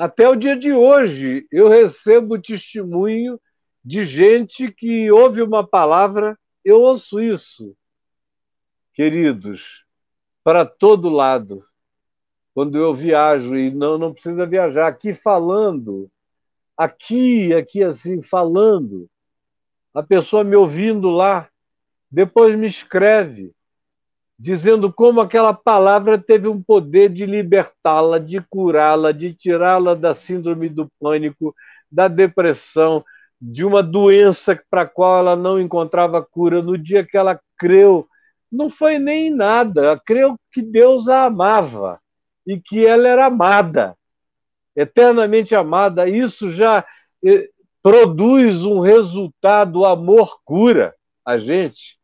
Até o dia de hoje, eu recebo testemunho de gente que ouve uma palavra, eu ouço isso, queridos, para todo lado. Quando eu viajo, e não, não precisa viajar, aqui falando, aqui, aqui assim, falando, a pessoa me ouvindo lá, depois me escreve, dizendo como aquela palavra teve um poder de libertá-la, de curá-la, de tirá-la da síndrome do pânico, da depressão, de uma doença para a qual ela não encontrava cura. No dia que ela creu, não foi nem nada, ela creu que Deus a amava e que ela era amada, eternamente amada. Isso já eh, produz um resultado, amor cura a gente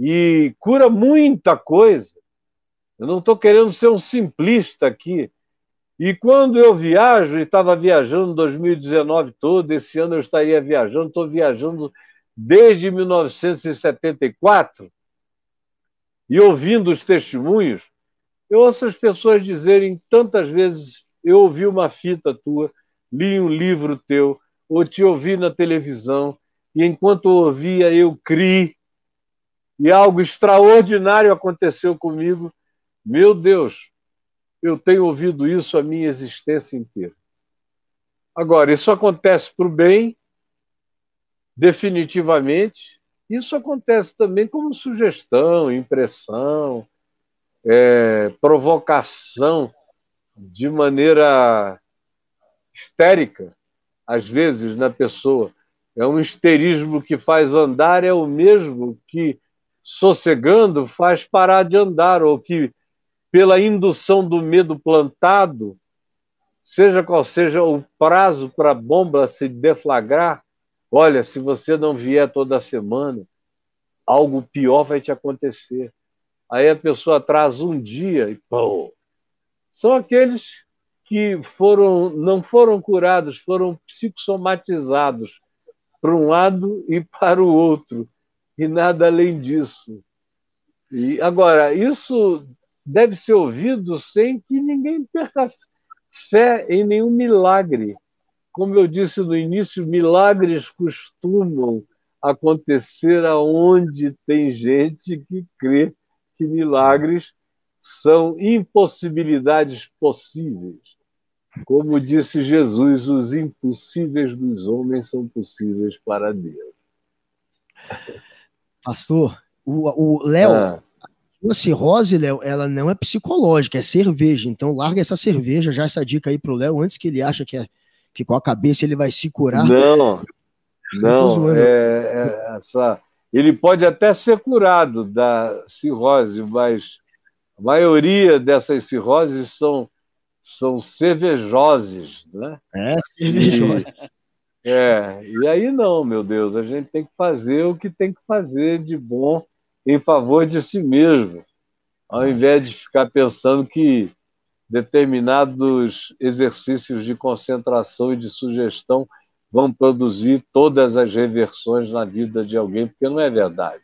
e cura muita coisa. Eu não estou querendo ser um simplista aqui. E quando eu viajo, e estava viajando 2019 todo, esse ano eu estaria viajando, estou viajando desde 1974, e ouvindo os testemunhos, eu ouço as pessoas dizerem tantas vezes: eu ouvi uma fita tua, li um livro teu, ou te ouvi na televisão, e enquanto ouvia, eu criei e algo extraordinário aconteceu comigo. Meu Deus, eu tenho ouvido isso a minha existência inteira. Agora, isso acontece para o bem, definitivamente. Isso acontece também como sugestão, impressão, é, provocação de maneira histérica, às vezes, na pessoa. É um histerismo que faz andar, é o mesmo que sossegando faz parar de andar, ou que, pela indução do medo plantado, seja qual seja o prazo para a bomba se deflagrar, olha, se você não vier toda semana, algo pior vai te acontecer. Aí a pessoa atrasa um dia e pô, são aqueles que foram não foram curados, foram psicossomatizados para um lado e para o outro e nada além disso. E agora, isso deve ser ouvido sem que ninguém perca fé em nenhum milagre. Como eu disse no início, milagres costumam acontecer aonde tem gente que crê que milagres são impossibilidades possíveis. Como disse Jesus, os impossíveis dos homens são possíveis para Deus. Pastor, o Léo, ah. a cirrose, Léo, ela não é psicológica, é cerveja. Então larga essa cerveja, já essa dica aí pro Léo, antes que ele acha que, é, que com a cabeça ele vai se curar. Não, não, é, é, essa, ele pode até ser curado da cirrose, mas a maioria dessas cirroses são, são cervejoses, né? É, cervejoses. É, e aí não, meu Deus, a gente tem que fazer o que tem que fazer de bom em favor de si mesmo, ao invés de ficar pensando que determinados exercícios de concentração e de sugestão vão produzir todas as reversões na vida de alguém, porque não é verdade.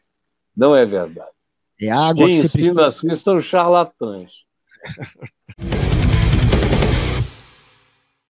Não é verdade. É água Quem que ensina precisa... assim são charlatães.